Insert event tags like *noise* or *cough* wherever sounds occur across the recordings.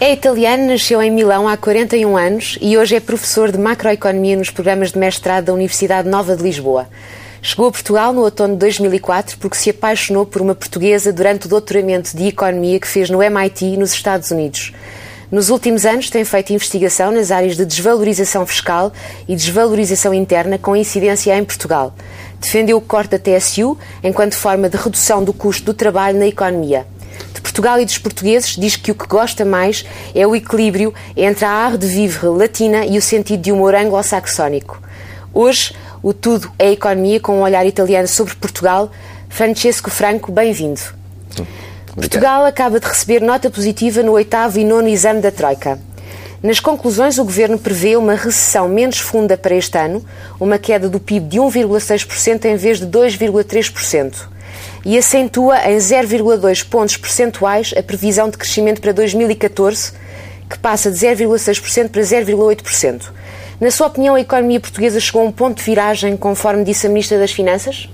É italiano, nasceu em Milão há 41 anos e hoje é professor de macroeconomia nos programas de mestrado da Universidade Nova de Lisboa. Chegou a Portugal no outono de 2004 porque se apaixonou por uma portuguesa durante o doutoramento de economia que fez no MIT, nos Estados Unidos. Nos últimos anos tem feito investigação nas áreas de desvalorização fiscal e desvalorização interna com incidência em Portugal. Defendeu o corte da TSU enquanto forma de redução do custo do trabalho na economia de Portugal e dos portugueses, diz que o que gosta mais é o equilíbrio entre a art de vivre latina e o sentido de humor anglo-saxónico. Hoje, o Tudo é Economia com um olhar italiano sobre Portugal. Francesco Franco, bem-vindo. Portugal acaba de receber nota positiva no oitavo e nono exame da Troika. Nas conclusões, o Governo prevê uma recessão menos funda para este ano, uma queda do PIB de 1,6% em vez de 2,3% e acentua em 0,2 pontos percentuais a previsão de crescimento para 2014, que passa de 0,6% para 0,8%. Na sua opinião, a economia portuguesa chegou a um ponto de viragem, conforme disse a Ministra das Finanças?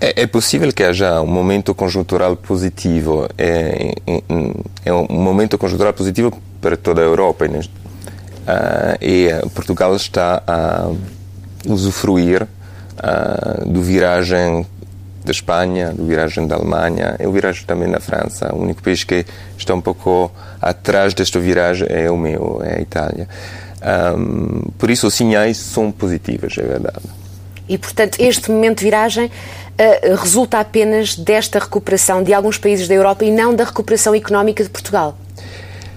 É, é possível que haja um momento conjuntural positivo. É, é, um momento conjuntural positivo para toda a Europa. Uh, e Portugal está a usufruir uh, do viragem da Espanha, do viragem da Alemanha, eu virajo também na França. O único país que está um pouco atrás desta viragem é o meu, é a Itália. Um, por isso, os sinais são positivos, é verdade. E, portanto, este momento de viragem uh, resulta apenas desta recuperação de alguns países da Europa e não da recuperação económica de Portugal?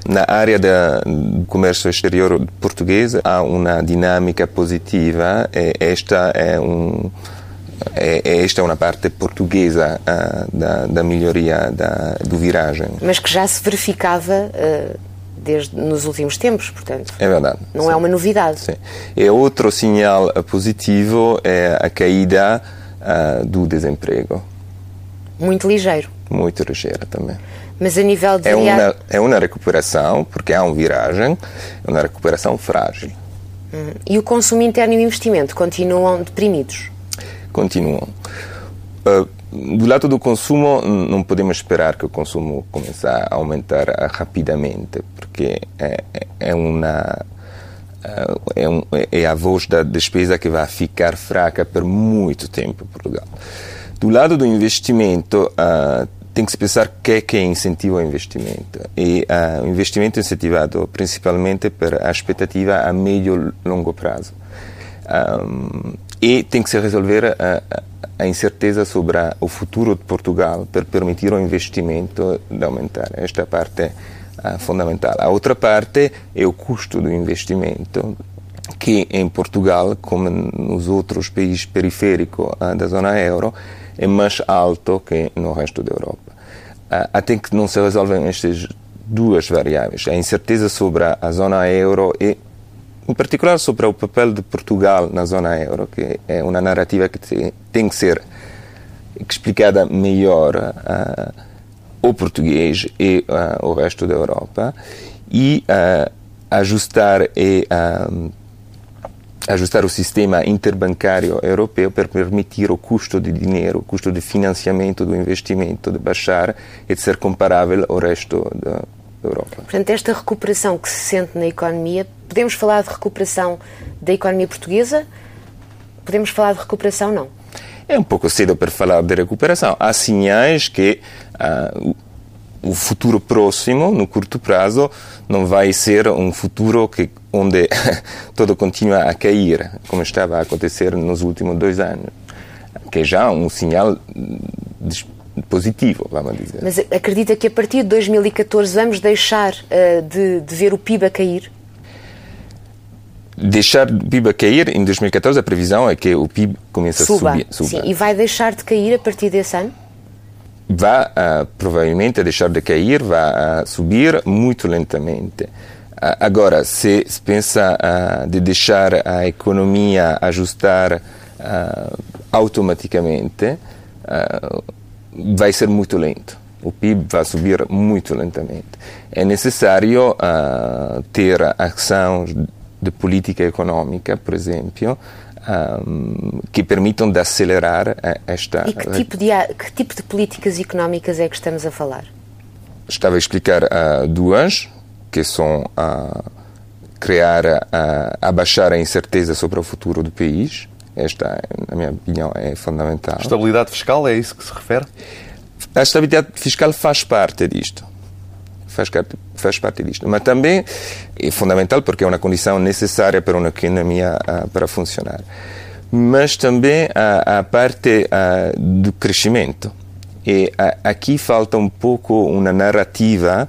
Na área do comércio exterior português há uma dinâmica positiva. Esta é um é, é, esta é uma parte portuguesa uh, da, da melhoria da, do viragem. Mas que já se verificava uh, desde nos últimos tempos, portanto. É verdade. Não é sim. é uma novidade. Sim. E outro sinal positivo é a caída uh, do desemprego. Muito ligeiro. Muito ligeira também. Mas a nível de. É uma, é uma recuperação, porque há uma viragem, é uma recuperação frágil. Uhum. E o consumo interno e o investimento continuam deprimidos? Continuam. Uh, do lado do consumo, não podemos esperar que o consumo comece a aumentar rapidamente, porque é, é, é uma é, um, é, a voz da despesa que vai ficar fraca por muito tempo em Portugal. Do lado do investimento, uh, tem que se pensar o que é que incentiva o investimento. E uh, o investimento é incentivado principalmente por a expectativa a médio e longo prazo. Um, e tem que se resolver a, a incerteza sobre a, o futuro de Portugal para permitir o investimento de aumentar. Esta parte é fundamental. A outra parte é o custo do investimento, que em Portugal, como nos outros países periféricos da zona euro, é mais alto que no resto da Europa. Até que não se resolvem estas duas variáveis, a incerteza sobre a zona euro e em particular sobre o papel de Portugal na zona euro, que é uma narrativa que tem que ser explicada melhor uh, ao português e uh, ao resto da Europa. E uh, ajustar e ajustar o sistema interbancário europeu para permitir o custo de dinheiro, o custo de financiamento do investimento de baixar e de ser comparável ao resto da Europa. Portanto, esta recuperação que se sente na economia, podemos falar de recuperação da economia portuguesa? Podemos falar de recuperação, não? É um pouco cedo para falar de recuperação. Há sinais que uh, o futuro próximo, no curto prazo, não vai ser um futuro que, onde *laughs* tudo continua a cair, como estava a acontecer nos últimos dois anos, que é já um sinal de positivo, vamos dizer. Mas acredita que a partir de 2014 vamos deixar uh, de, de, ver o PIB a cair? Deixar o PIB a cair, em 2014 a previsão é que o PIB comece suba. a subir. Suba. Sim, e vai deixar de cair a partir desse ano? Vai uh, provavelmente deixar de cair, vai uh, subir muito lentamente. Agora, se se pensa de deixar a economia ajustar automaticamente, vai ser muito lento. O PIB vai subir muito lentamente. É necessário uh, ter ações de política econômica, por exemplo, um, que permitam de acelerar esta. E que tipo, de, que tipo de políticas económicas é que estamos a falar? Estava a explicar uh, duas. que são a criar, a, abaixar a incerteza sobre o futuro do país. Esta, na minha opinião, é fundamental. Estabilidade fiscal, é isso que se refere? A estabilidade fiscal faz parte disto. Faz, faz parte disto. Mas também é fundamental porque é uma condição necessária para uma economia uh, para funcionar. Mas também a, a parte uh, do crescimento. E uh, aqui falta um pouco uma narrativa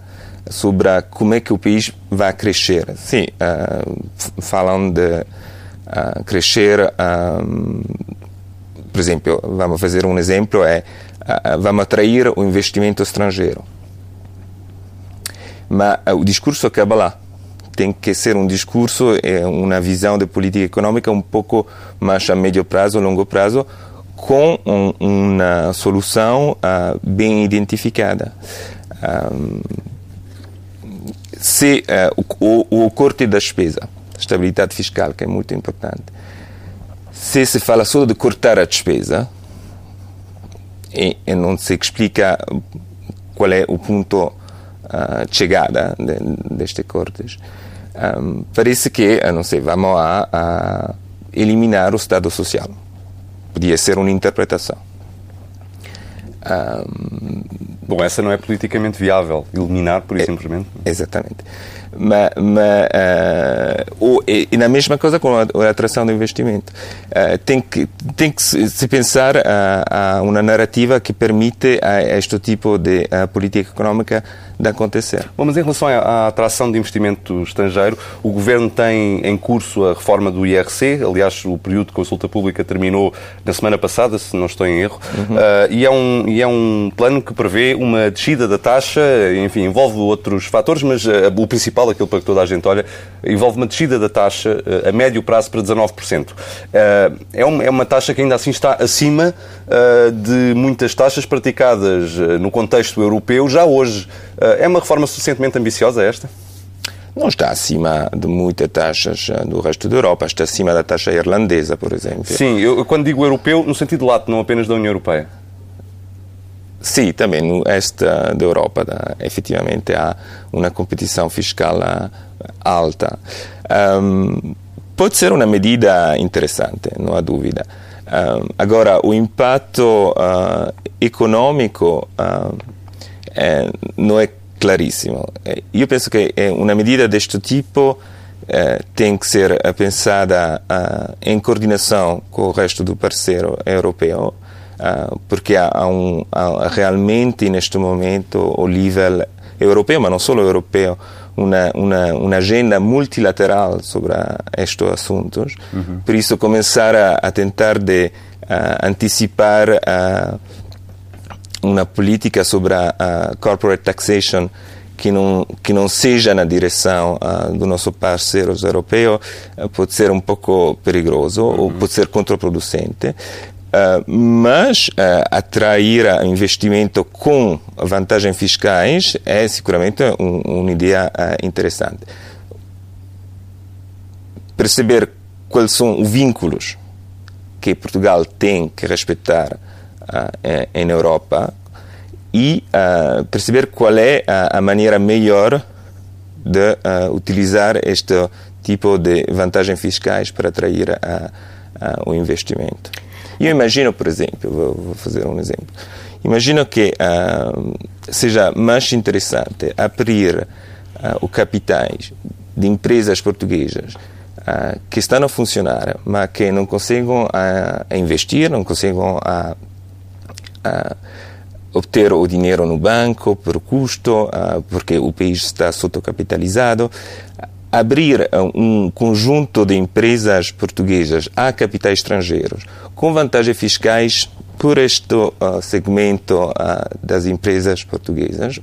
sobre como é que o país vai crescer. Sim, falam de crescer. Um, por exemplo, vamos fazer um exemplo é vamos atrair o investimento estrangeiro. Mas o discurso acaba lá. Tem que ser um discurso, é uma visão de política econômica um pouco mais a médio prazo, longo prazo, com um, uma solução uh, bem identificada. Um, se uh, o, o corte da despesa, estabilidade fiscal, que é muito importante, se se fala só de cortar a despesa, e, e não se explica qual é o ponto uh, de chegada de, destes cortes. Um, parece que, não sei, vamos a, a, eliminar o Estado Social. Podia ser uma interpretação. Um, Bom, essa não é politicamente viável, eliminar, por é, simplesmente. Exatamente. Mas, mas uh, e, e, na mesma coisa com a, a atração do investimento. Uh, tem, que, tem que se, pensar a, a uma narrativa que permite a este tipo de política económica de acontecer. Bom, mas em relação à atração de investimento estrangeiro, o Governo tem em curso a reforma do IRC, aliás, o período de consulta pública terminou na semana passada, se não estou em erro, uhum. uh, e, é um, e é um plano que prevê uma descida da taxa, enfim, envolve outros fatores, mas o principal, aquilo para que toda a gente olha, envolve uma descida da taxa uh, a médio prazo para 19%. é, uma, é uma taxa que ainda assim está acima de muitas taxas praticadas no contexto europeu já hoje. É uma reforma suficientemente ambiciosa esta? Não está acima de muitas taxas eh, do resto da Europa, está acima da taxa irlandesa, por exemplo. Sim, eu quando digo europeu, no sentido lato, não apenas da União Europeia. Sim, também no este da Europa, da, efetivamente há uma competição fiscal eh, alta. Um, pode ser uma medida interessante, não há dúvida. Um, agora, o impacto uh, econômico uh, é, não é claríssimo. Eu penso que uma medida deste tipo eh, tem que ser pensada em coordenação com o resto do parceiro europeu, porque há, um, há, realmente neste momento o nível europeu, mas não só europeu, uma, uma, uma agenda multilateral sobre estes assuntos. Uhum. Por isso, começar a, a tentar de uh, antecipar uma política sobre a, a, corporate taxation que não que não seja na direção uh, do nosso parceiro europeu uh, pode ser um pouco perigoso uhum. ou pode ser contraproducente. Uh, mas atrair investimento com vantagens fiscais é seguramente um, uma ideia interessante. Perceber quais são os vínculos que Portugal tem que respeitar uh, em Europa e uh, perceber qual é a, a maneira melhor de uh, utilizar este tipo de vantagens fiscais para atrair o investimento. Eu imagino, por exemplo, vou, fazer um exemplo. Imagino que seja mais interessante abrir uh, os capitais de empresas portuguesas uh, que estão a funcionar, mas que não conseguem uh, investir, não conseguem obter o dinheiro no banco por custo, porque o país está sotocapitalizado. Abrir um conjunto de empresas portuguesas a capitais estrangeiros com vantagens fiscais por este uh, segmento uh, das empresas portuguesas,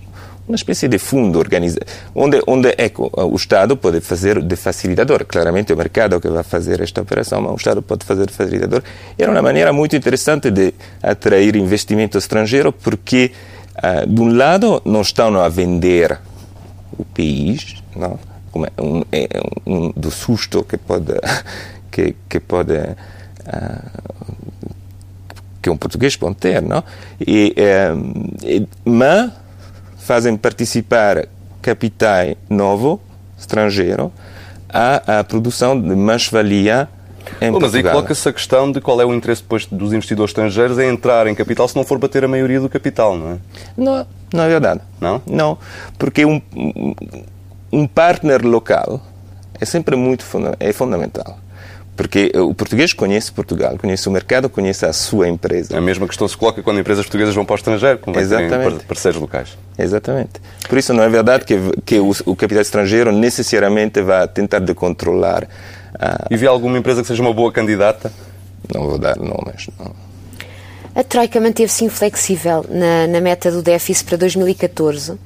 uma espécie de fundo organizado, onde, onde ecco, o Estado pode fazer de facilitador. Claramente é o mercado que vai fazer esta operação, mas o Estado pode fazer de facilitador. Era uma maneira muito interessante de atrair investimento estrangeiro, porque, uh, de um lado, não estão a vender o país, não? Um, é um, do susto que pode, *laughs* que, que pode uh, que um português pode ter, não? E, uh, e, mas fazem participar capital novo, estrangeiro, à, à produção de mais-valia em Bom, mas aí Portugal. coloca-se a questão de qual é o interesse depois dos investidores estrangeiros em entrar em capital se não for bater a maioria do capital, não é? Não, não é verdade. Não? Não, porque um, um- partner local é sempre muito funda- é fundamental. Porque o português conhece Portugal, conhece o mercado, conhece a sua empresa. A mesma questão se coloca quando empresas portuguesas vão para o estrangeiro, como Exatamente. par- parceiros locais. Exatamente. Por isso não é verdade que, que o, o capital estrangeiro necessariamente vai tentar de controlar. a- E vê alguma empresa que seja uma boa candidata? não vou dar nomes. Não. A Troika manteve-se inflexível na, na meta do déficit para 2014,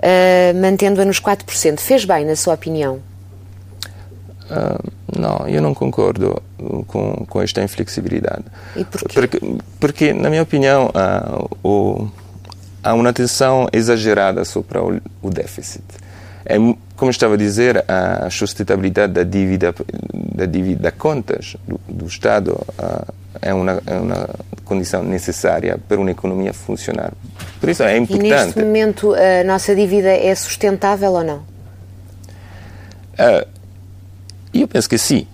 eh, mantendo-a nos 4%. Fez bem, na sua opinião? Ah, não, eu não concordo com, com esta inflexibilidade. E porquê? Porque, porque na minha opinião, ah, o- há uma atenção exagerada sobre o, o déficit. É, como estava a dizer, a sustentabilidade da dívida, da dívida da contas do, do Estado ah, é, uma, é uma condição necessária para uma economia funcionar. Por isso é E neste importante. momento a nossa dívida é sustentável ou não? Ah, eu penso que sim.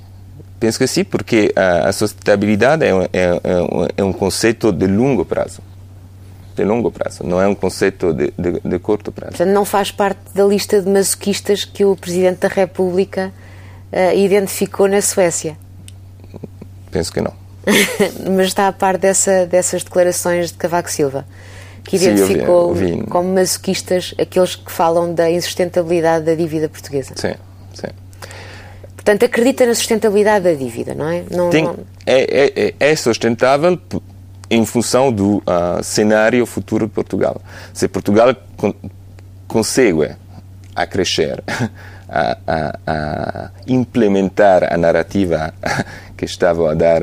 Penso que sim, porque a, a sustentabilidade é um, é, é um- é um conceito de longo prazo. De longo prazo, não é um conceito de, de, de curto prazo. Portanto, não faz parte da lista de masoquistas que o Presidente da República eh, identificou na Suécia. Penso que não. *laughs* Mas está a par dessa, dessas declarações de Cavaco Silva, que Sim, eu vi- identificou eu vi. como masoquistas aqueles que falam da insustentabilidade da dívida portuguesa. Sim, sim. Portanto, acredita na sustentabilidade da dívida, não é? Não, Tem, não- é, é, é sustentável p- em função do ah, cenário futuro de Portugal. Se Portugal con consegue a crescer, *laughs* a, a- a implementar a narrativa que estava a dar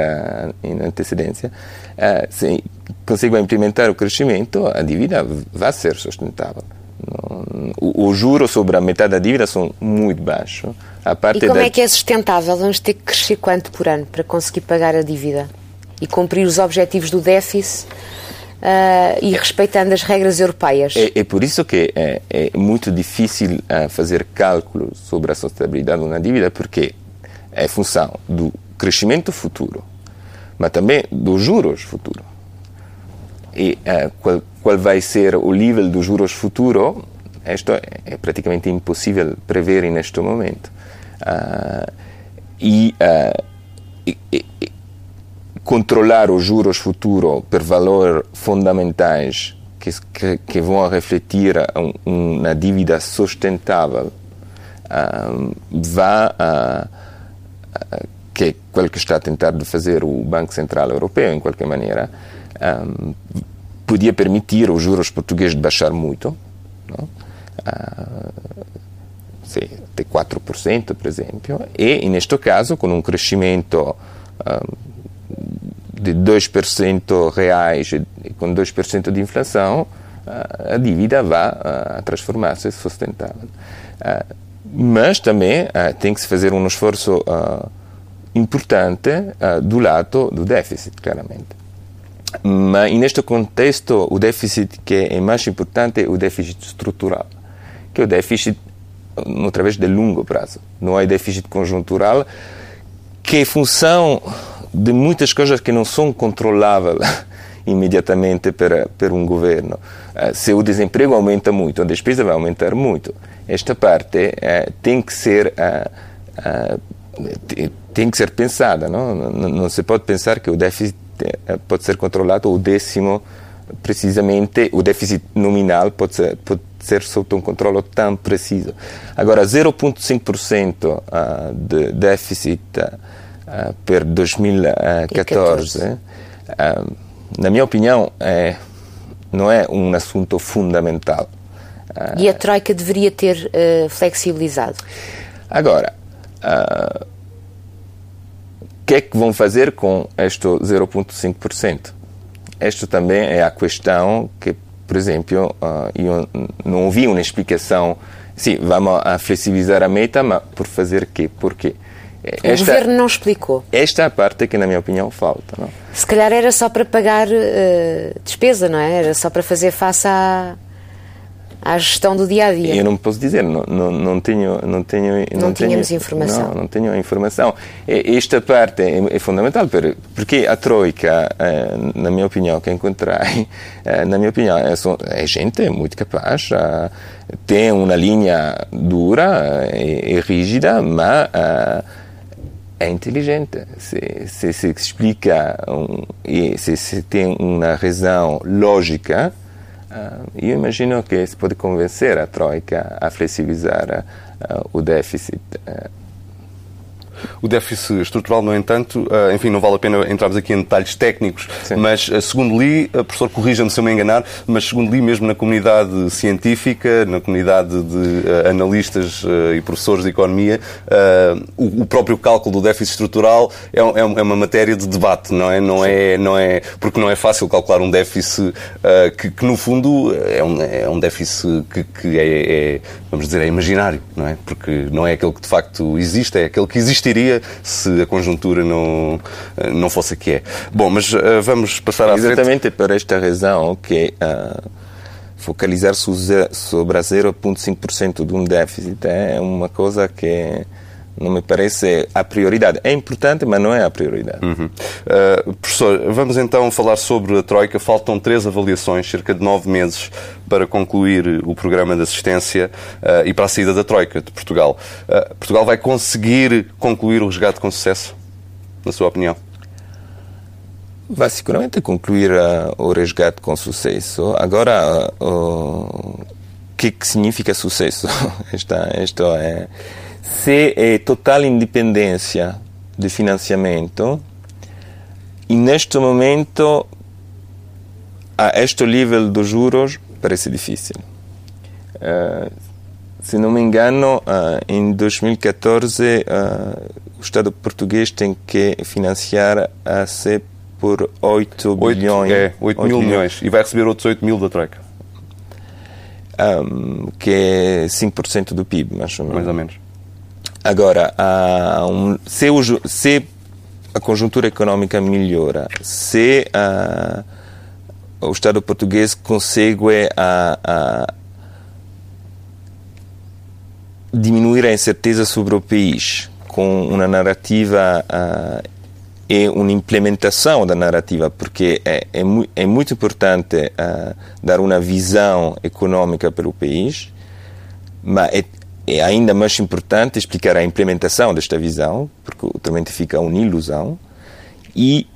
em antecedência, ah, se consegue implementar o crescimento, a dívida vai ser sustentável. Não- o- Os juros sobre a metade da dívida são muito baixos. A parte E como da... é que é sustentável? Vamos ter que crescer quanto por ano para conseguir pagar a dívida e cumprir os objetivos do déficit ah, e respeitando as regras europeias? É, é por isso que é, é muito difícil ah, fazer cálculos sobre a sustentabilidade de uma dívida, porque é função do crescimento futuro, mas também dos juros futuro. E ah, qual, qual vai ser o nível dos juros futuro, isto é, é praticamente impossível prever neste momento. Ah, e, ah, e- e- controlar os juros futuros por valores fundamentais que, que, que vão refletir um, uma dívida sustentável um, vai a, que é aquilo que está a tentar de fazer o Banco Central Europeu, em qualquer maneira, um, podia permitir os juros portugueses de baixar muito, não? Ah, sim, de 4%, por exemplo, e, neste caso, com um crescimento ah, de 2% reais e com 2% de inflação, a dívida vai ah, transformar-se sustentável. Ah, mas também ah, tem que se fazer um esforço ah, importante ah, do lado do déficit, claramente. Mas neste contexto, o déficit que é mais importante é o déficit estrutural, que é o déficit através de longo prazo. Não é déficit conjuntural, que é função de muitas coisas que não são controláveis *laughs* imediatamente para, para um governo. Uh, se o desemprego aumenta muito, a despesa vai aumentar muito. Esta parte uh, tem que ser uh, tem que ser pensada, não? não? Não se pode pensar que o déficit pode ser controlado ao décimo precisamente o déficit nominal pode ser, pode ser sob um controle tão preciso. Agora, 0,5% de déficit uh, per 2014, uh, na minha opinião, é, não é um assunto fundamental. E a Troika deveria ter uh, flexibilizado? Agora, o que é que vão fazer com este 0,5%? Esta também é a questão que, por exemplo, uh, eu não ouvi uma explicação. Sim, vamos a flexibilizar a meta, mas por fazer quê? Por quê? O governo não explicou. Esta é a parte que, na minha opinião, falta. Não? Se calhar era só para pagar uh, despesa, não é? Era só para fazer face à, à gestão do dia a dia. Eu não posso dizer, não, não, não tenho, não tenho, não, não tínhamos tenho, informação. Não, não tenho informação. Esta parte é, é fundamental porque a troika, eh, na minha opinião, que encontrei, eh, na minha opinião, é, é gente muito capaz, tem uma linha dura e, e rígida, mas é inteligente. Se, se, se explica um, e se, se tem uma razão lógica, uh, eu imagino que se pode convencer a Troika a flexibilizar uh, o déficit. O déficit estrutural, no entanto, eh, enfim, não vale a pena entrarmos aqui em detalhes técnicos, Sim. mas eh, segundo li, professor, corrija-me se eu me enganar, mas segundo li, mesmo na comunidade científica, na comunidade de eh, analistas e professores de economia, o próprio cálculo do déficit estrutural é, é, é uma matéria de debate, não é? Não é, não é porque não é fácil calcular um déficit que, que no fundo, é um, é um déficit que, que é, é, vamos dizer, é imaginário, não é? Porque não é aquele que de facto existe, é aquele que existiria se a conjuntura não, não fosse a que é. Bom, mas uh, vamos passar à Exatamente frente. por esta razão que uh, focalizar sobre a 0,5% de um déficit é uma coisa que não me parece a prioridade. É importante, mas não é a prioridade. Uhum. Uh, professor, vamos então falar sobre a Troika. Faltam três avaliações, cerca de nove meses, para concluir o programa de assistência uh, e para a saída da Troika de Portugal. Uh, Portugal vai conseguir concluir o resgate com sucesso, na sua opinião? Vai seguramente concluir o resgate com sucesso. Agora, o que, que significa sucesso? *laughs* esta, isto é se é total independência de financiamento, e neste momento, a este nível dos juros, parece difícil. Uh, se não me engano, uh, em 2014, uh, o Estado português tem que financiar a C por 8, 8 bilhões. É, 8, 8 mil milhões. milhões. E vai receber outros 8 mil da Troika. Um, que é 5% do PIB, mais ou menos. Mais ou menos. Agora, um, se, o, se, a conjuntura económica melhora, se uh, o Estado português consegue a, a diminuir a incerteza sobre o país com uma narrativa e uma implementação da narrativa, porque é, é, é muito importante dar uma visão econômica para o país, mas é, é ainda mais importante explicar a implementação desta visão, porque autramente fica uma ilusão. E,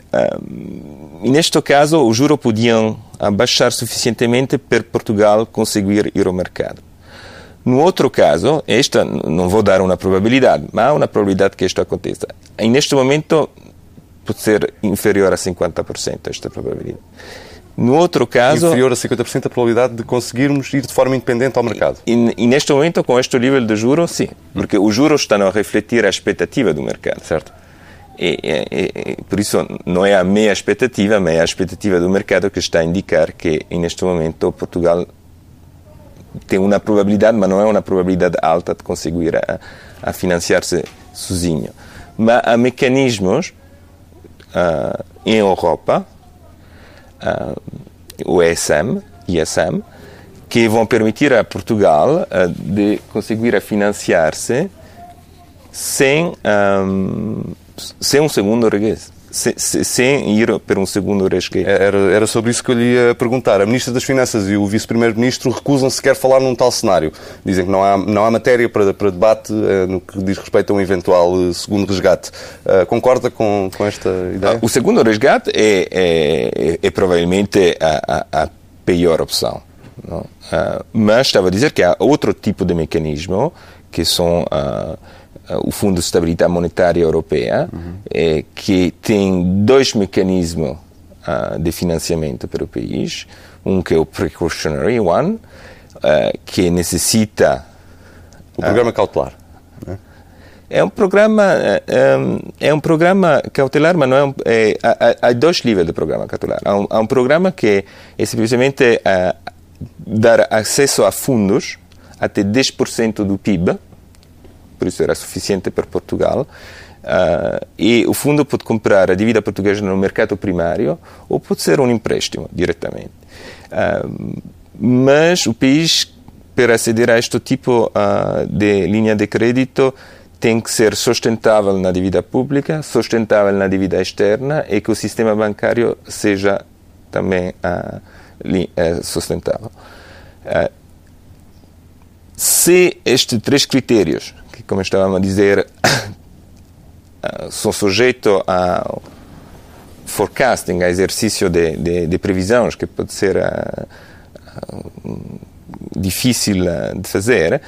um, e neste caso, os juros podiam abaixar suficientemente para Portugal conseguir ir ao mercado. No outro caso, esta não vou dar uma probabilidade, mas há uma probabilidade que isto aconteça. E neste momento pode ser inferior a 50% esta probabilidade. No outro caso. Inferior a 50% a probabilidade de conseguirmos ir de forma independente ao mercado. E, e neste momento, com este nível de juros, sim. Porque os juros estão a refletir a expectativa do mercado. Certo. E, e, e, por isso, não é a minha expectativa, mas é a expectativa do mercado que está a indicar que, neste momento, Portugal tem uma probabilidade, mas não é uma probabilidade alta de conseguir a, a financiar-se sozinho. Mas há mecanismos uh, em Europa uh, o ESM, ISM, que vão permitir a Portugal uh, de conseguir financiar-se sem, um, sem um segundo regresso sem ir para um segundo resgate. Era, era sobre isso que eu lhe ia perguntar. A Ministra das Finanças e o Vice-Primeiro-Ministro recusam sequer falar num tal cenário. Dizem que não há, não há matéria para, para debate uh, no que diz respeito a um eventual uh, segundo resgate. Uh, concorda com, com esta ideia? o segundo resgate é, é, é provavelmente a, a, a, pior opção. mas estava a dizer que há outro tipo de mecanismo que são o Fundo de Estabilidade Monetária Europeia, uhum. é, que tem dois mecanismos uh, de financiamento para o país. Um que é o Precautionary One, uh, que necessita... O programa cautelar. Né? É um programa é um programa cautelar, mas não é, um, é há, há, dois níveis de programa cautelar. Há um, há um programa que é simplesmente uh, dar acesso a fundos até 10% do PIB por isso era suficiente para Portugal. Uh, e o fundo pode comprar a dívida portuguesa no mercado primário ou pode ser um empréstimo diretamente. Uh, mas o país para aceder a este tipo uh, de linha de crédito tem que ser sustentável na dívida pública, sustentável na dívida externa e que o sistema bancário seja também sustentável. se estes três critérios, que como estávamos a dizer, são sujeitos a forecasting, a exercício de, de, de previsões, que pode ser difícil eh, de fazer,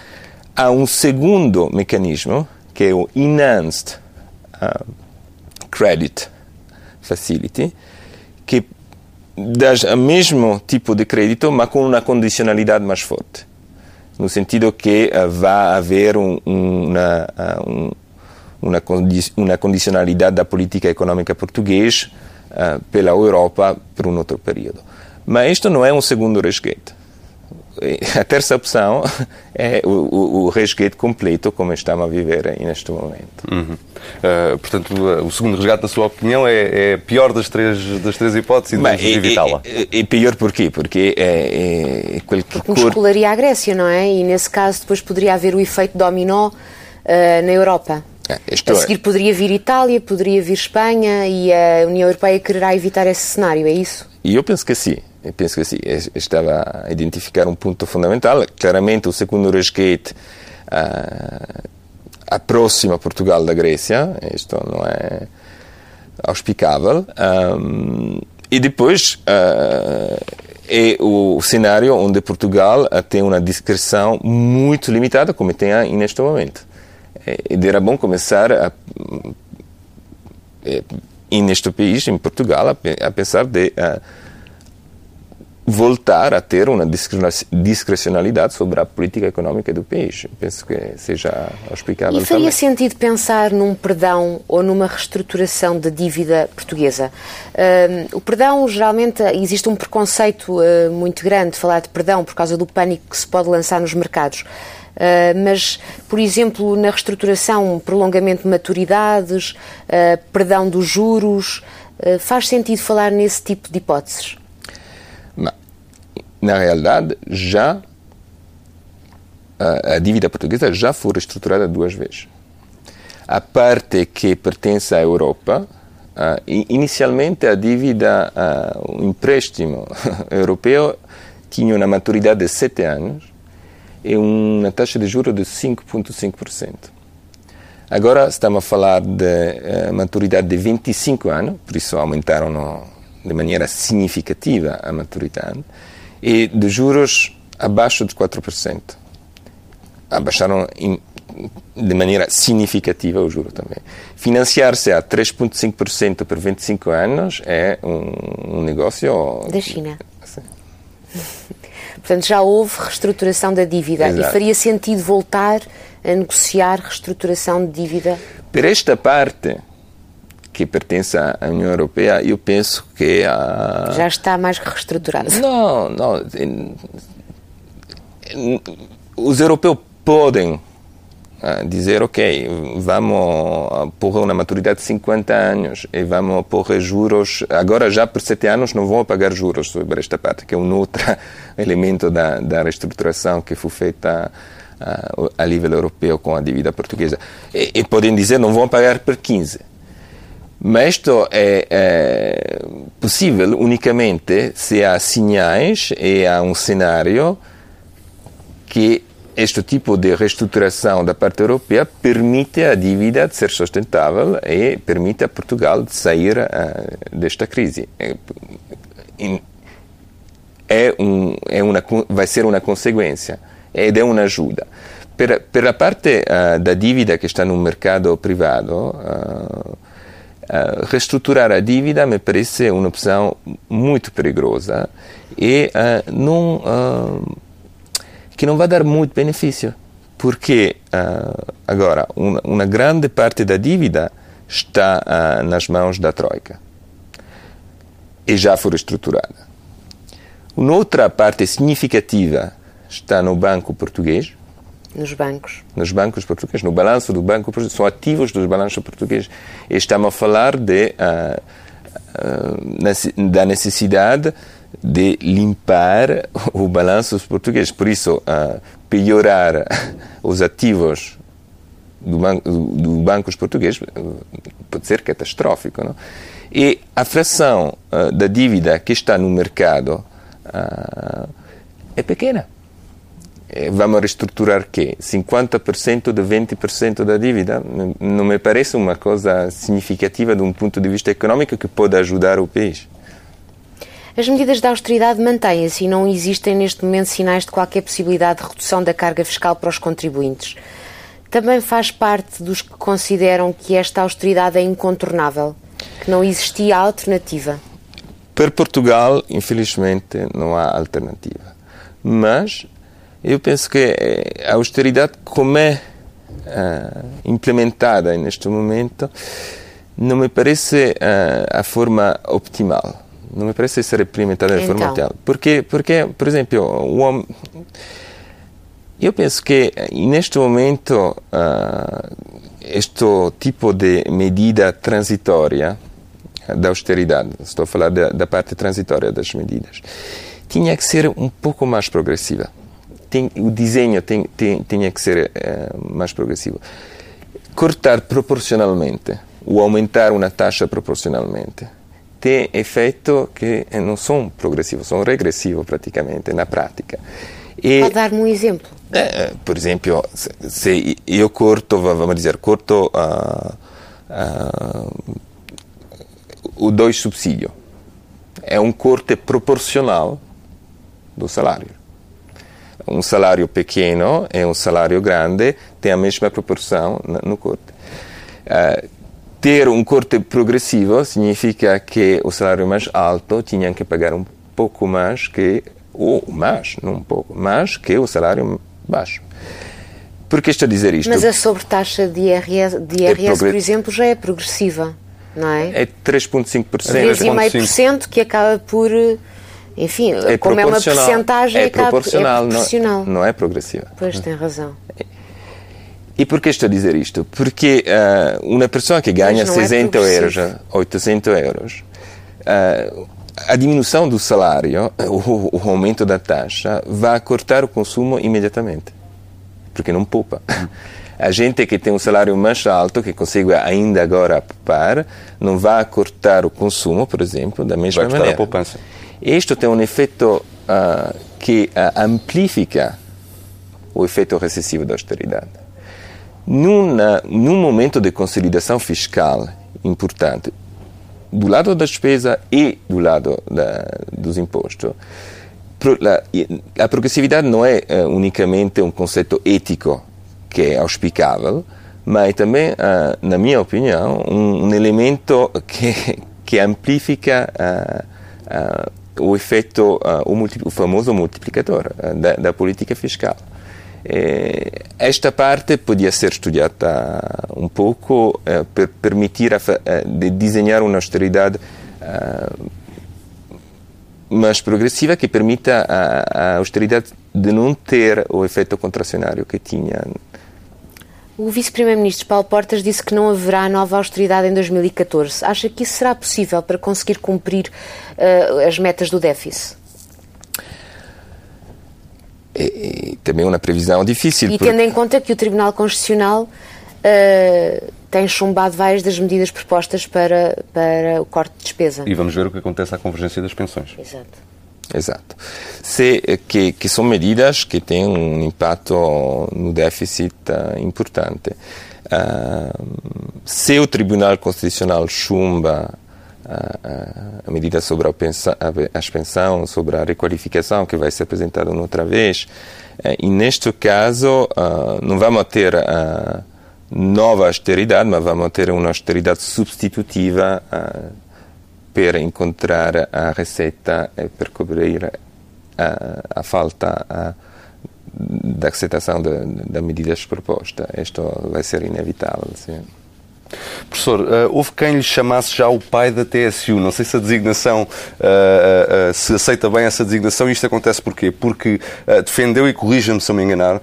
há um segundo mecanismo, que é o Enhanced uh, Credit Facility, que dá o mesmo tipo de crédito, mas com uma condicionalidade mais forte. No sentido que uh, vai haver um, uma, uh, um, uma, condi uma, condicionalidade da política econômica portuguesa pela Europa por um outro período. Mas isto não é um segundo resgate *laughs* a terça opção *laughs* é o, o, o resgate completo, como estamos a viver neste momento. Uhum. Uh, portanto, o segundo resgate, na sua opinião, é, é pior das três, das três hipóteses e devemos evitá-la? É, é, pior porquê? Porque é, é qualquer Porque muscularia a Grécia, não é? E nesse caso depois poderia haver o efeito dominó uh, na Europa. Ah, a é. seguir poderia vir Itália, poderia vir Espanha e a União Europeia quererá evitar esse cenário, é isso? E eu penso que sim penso que sim, estava a identificar um ponto fundamental. Claramente, o segundo resgate uh, aproxima Portugal da Grécia, isto não é auspicável. Um, e depois uh, é o cenário onde Portugal tem uma discreção muito limitada, como tem neste momento. E era bom começar a, neste país, em Portugal, a, pensar de uh, voltar a ter uma discrecionalidade sobre a política económica do país. Penso que seja explicável E faria também. sentido pensar num perdão ou numa reestruturação da dívida portuguesa? Uh, o perdão, geralmente, existe um preconceito uh, muito grande de falar de perdão por causa do pânico que se pode lançar nos mercados. Uh, mas, por exemplo, na reestruturação, prolongamento de maturidades, perdão dos juros, faz sentido falar nesse tipo de hipóteses? Na realidade, já a, a dívida portuguesa já foi reestruturada duas vezes. A parte que pertence à Europa, uh, inicialmente a dívida, uh, o empréstimo *laughs* europeu tinha uma maturidade de 7 anos e uma taxa de juros de 5,5%. Agora estamos a falar de uh, maturidade de 25 anos, por isso aumentaram no, de maneira significativa a maturidade e de juros abaixo de 4%. Abaixaram de maneira significativa o juro também. Financiar-se a 3,5% por 25 anos é um, um negócio. Da China. *laughs* Portanto, já houve reestruturação da dívida Exato. e faria sentido voltar a negociar reestruturação de dívida? Por esta parte, que pertence à União Europeia, eu penso que a... já está mais reestruturado. Não, não. Os europeus podem ah, dizer, ok, vamos pôr uma maturidade de 50 anos e vamos pôr juros, agora já por 7 anos não vão pagar juros sobre esta parte, que é um outro *laughs* elemento da, da reestruturação que foi feita a, a nível europeu com a dívida portuguesa. E, e podem dizer, não vão pagar por 15 mas isto é, possível unicamente se há sinais e há um cenário que este tipo de reestruturação da parte europeia permite a dívida ser sustentável e permite a Portugal sair uh, desta crise. É, um, é uma, vai ser uma consequência ed é uma ajuda. Per, per la parte uh, da dívida que está no mercado privado, uh, Uh, reestruturar a dívida me parece uma opção muito perigosa e uh, não, uh, que não vai dar muito benefício, porque agora uma, uma, grande parte da dívida está nas mãos da Troika e já foi reestruturada. Uma outra parte significativa está no Banco Português, nos bancos. Nos bancos portugueses, no balanço do banco português, são ativos dos balanços portugueses. E estamos a falar de, uh, uh, da necessidade de limpar *laughs* o balanço dos portugueses. Por isso, uh, piorar *laughs* os ativos do, ban do bancos portugueses pode ser catastrófico. Não? E a fração uh, da dívida que está no mercado uh, é pequena. Vamos reestruturar que 50% de 20% da dívida não me parece uma coisa significativa de um ponto de vista econômico que pode ajudar o país. As medidas de austeridade mantêm-se e não existem neste momento sinais de qualquer possibilidade de redução da carga fiscal para os contribuintes. Também faz parte dos que consideram que esta austeridade é incontornável, que não existia alternativa. Para Portugal, infelizmente, não há alternativa. Mas eu penso que a austeridade, como é uh, implementada neste momento, não me parece uh, a forma optimal não me parece ser implementada de então. forma tal. Porque, porque, por exemplo, o homem, eu penso que neste momento uh, este tipo de medida transitória da austeridade, estou a falar da, da parte transitória das medidas, tinha que ser um pouco mais progressiva. Tem, o desenho tem, tem, tinha que ser uh, mais progressivo. Cortar proporcionalmente, ou aumentar uma taxa proporcionalmente, tem efeito que não são progressivos, são regressivos praticamente na prática. E, Pode dar-me um exemplo? É, por exemplo, se, se, eu corto, vamos dizer, corto uh, uh, o dois subsídio, é um corte proporcional do salário. Um salário pequeno e um salário grande tem a mesma proporção no corte. Uh, ter um corte progressivo significa que o salário mais alto tinha que pagar um pouco mais que, ou mais, não um pouco, mais que o salário baixo. Por que estou a dizer isto? Mas a sobretaxa de IRS, de IRS é por exemplo, já é progressiva, não é? É 3,5%. 3,5% que acaba por... Enfim, é como é uma percentagem, é proporcional, é proporcional. Não, não é progressiva. Pois, tem razão. E por que estou a dizer isto? Porque uh, uma pessoa que ganha 60 é euros, 800 euros, uh, a diminuição do salário, o, o, aumento da taxa, vai cortar o consumo imediatamente. Porque não poupa. A gente que tem um salário mais alto, que consegue ainda agora poupar, não vai cortar o consumo, por exemplo, da mesma vai maneira. A poupança. Isto tem um efeito uh, que amplifica o efeito recessivo da austeridade. Numa, num momento de consolidação fiscal importante, do lado da despesa e do lado da, dos impostos, a progressividade não é uh, unicamente um conceito ético que é auspicável, mas é também, uh, na minha opinião, um, elemento que, que amplifica uh, o efeito, o, o, famoso multiplicador da, da política fiscal. Eh, esta parte podia ser estudada um pouco eh, per permitir a, eh, de desenhar uma austeridade mais progressiva que permita a, a austeridade de não ter o efeito contracionário que tinha o vice-primeiro-ministro Paulo Portas disse que não haverá nova austeridade em 2014. Acha que isso será possível para conseguir cumprir uh, as metas do déficit? é, também uma previsão difícil. E tendo em conta que o Tribunal Constitucional uh, tem chumbado várias das medidas propostas para, para o corte de despesa. E vamos ver o que acontece à convergência das pensões. Exato. Exato. Se, que, que são medidas que têm um impacto no déficit uh, importante. Uh, se o Tribunal Constitucional chumba a, a, medida sobre a, pensa, a, pensão, sobre a requalificação que vai ser apresentada outra vez. Eh, e neste caso, não vamos ter nova austeridade, mas vamos ter uma austeridade substitutiva para encontrar a receita e para cobrir a, a falta a, da aceitação das medidas propostas. Isto vai ser inevitável. Sim. Professor, uh, houve quem lhe chamasse já o pai da TSU. Não sei se a designação, uh, uh, se aceita bem essa designação. Isto acontece porquê? Porque defendeu, e corrija-me se eu me enganar,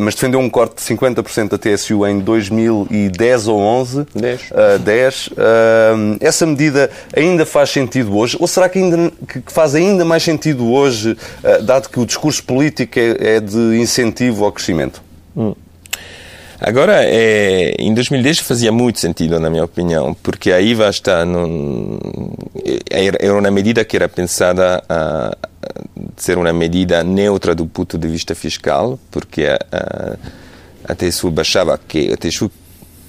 mas defendeu um corte de 50% da TSU em 2010 ou 11. 10. 10. essa medida ainda faz sentido hoje? Ou será que, ainda, que faz ainda mais sentido hoje, dado que o discurso político é, é de incentivo ao crescimento? Hum. Agora, é, em 2010 fazia muito sentido, na minha opinião, porque a IVA está num, era uma medida que era pensada a, ser uma medida neutra do ponto de vista fiscal, porque a, a, a TSU baixava que a TSU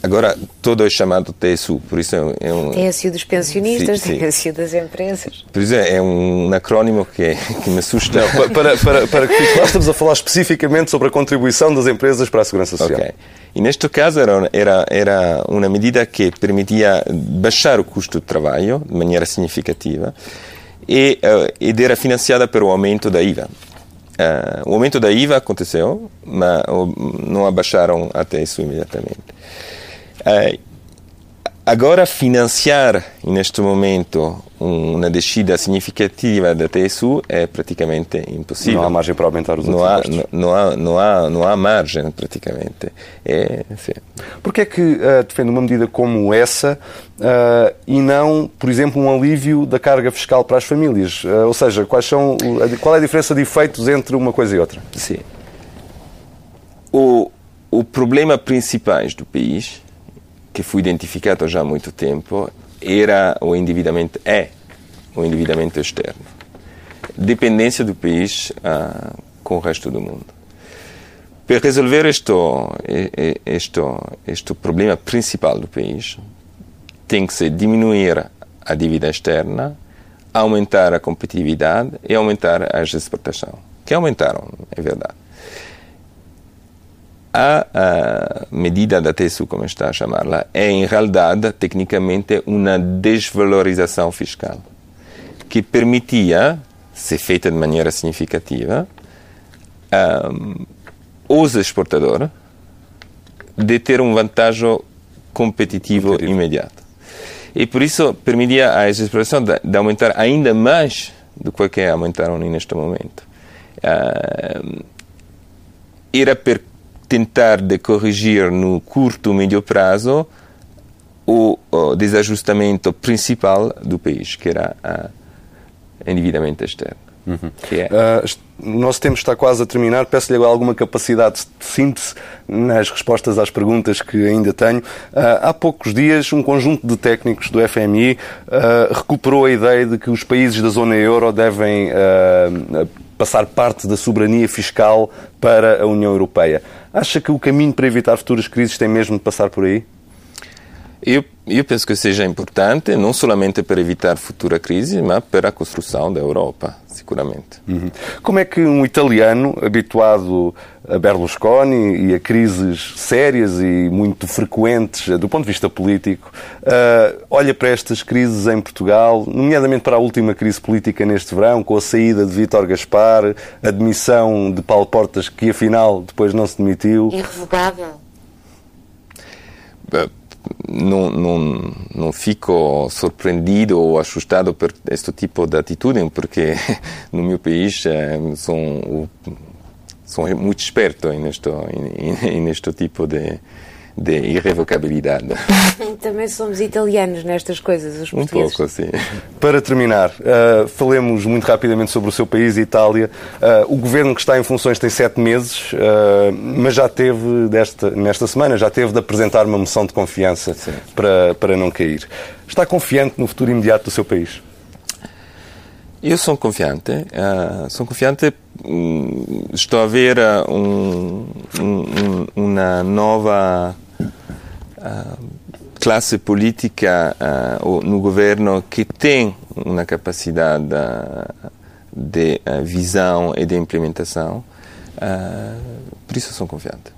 Agora, todo é chamado TSU, por isso é um... TSU dos pensionistas, sim, sim. TSU das empresas. Por isso é, é um acrónimo que, que me assusta. Não, para, para, para que *laughs* nós estamos a falar especificamente sobre a contribuição das empresas para a Segurança Social. Okay. E neste caso era, era, era uma medida que permitia baixar o custo do trabalho de maneira significativa e, uh, e era financiada pelo aumento da IVA. Uh, o aumento da IVA aconteceu, mas não abaixaram a TSU imediatamente. Uh, agora, financiar neste momento uma descida significativa da TSU é praticamente impossível. Não há margem para aumentar os não há, não, não, há, não, há, não há margem, praticamente. É, Porquê é que uh, defende uma medida como essa uh, e não, por exemplo, um alívio da carga fiscal para as famílias? Uh, ou seja, quais são, qual é a diferença de efeitos entre uma coisa e outra? Sim. O, o problema principais do país que foi identificado já há muito tempo era o endividamento, é o endividamento externo. Dependência do país ah, com o resto do mundo. Para resolver este, este, este problema principal do país, tem que se diminuir a dívida externa, aumentar a competitividade e aumentar as exportações, que aumentaram, é verdade a, a medida da TSU, como está a chamá-la, é em realidade, tecnicamente, uma desvalorização fiscal que permitia, se feita de maneira significativa, um, os exportadores de ter um vantagem competitivo, competitivo. imediato. E por isso permitia à exportação de, de, aumentar ainda mais do que aumentaram neste momento. Uh, era per tentar de corrigir no curto médio prazo o, o desajustamento principal do país, que era o endividamento externo. Uhum. É... Uh, o nosso tempo está quase a terminar. Peço-lhe alguma capacidade de síntese nas respostas às perguntas que ainda tenho. Uh, há poucos dias, um conjunto de técnicos do FMI uh, recuperou a ideia de que os países da zona euro devem passar parte da soberania fiscal para a União Europeia. Acha que o caminho para evitar futuras crises tem mesmo de passar por aí? Eu, eu penso que seja importante, não somente para evitar futura crise, mas para a construção da Europa, seguramente. Uhum. Como é que um italiano, habituado a Berlusconi e a crises sérias e muito frequentes do ponto de vista político, uh, olha para estas crises em Portugal, nomeadamente para a última crise política neste verão, com a saída de Vítor Gaspar, a demissão de Paulo Portas, que afinal depois não se demitiu. Irrevogável. Uh, não, não, não fico surpreendido ou assustado por este tipo de atitude, porque *laughs* no meu país são, são muito espertos neste, neste tipo de, de irrevocabilidade. *laughs* Também somos italianos nestas coisas, os portugueses. Um pouco, sim. Para terminar, uh, falemos muito rapidamente sobre o seu país, Itália. Uh, o governo que está em funções tem sete meses, uh, mas já teve, desta, nesta semana, já teve de apresentar uma moção de confiança para, para não cair. Está confiante no futuro imediato do seu país? Eu sou confiante. Uh, sou confiante. Um, estou a ver um, um, uma nova classe política uh, no governo que tem uma capacidade de uh, visão e de implementação. por isso sou confiante.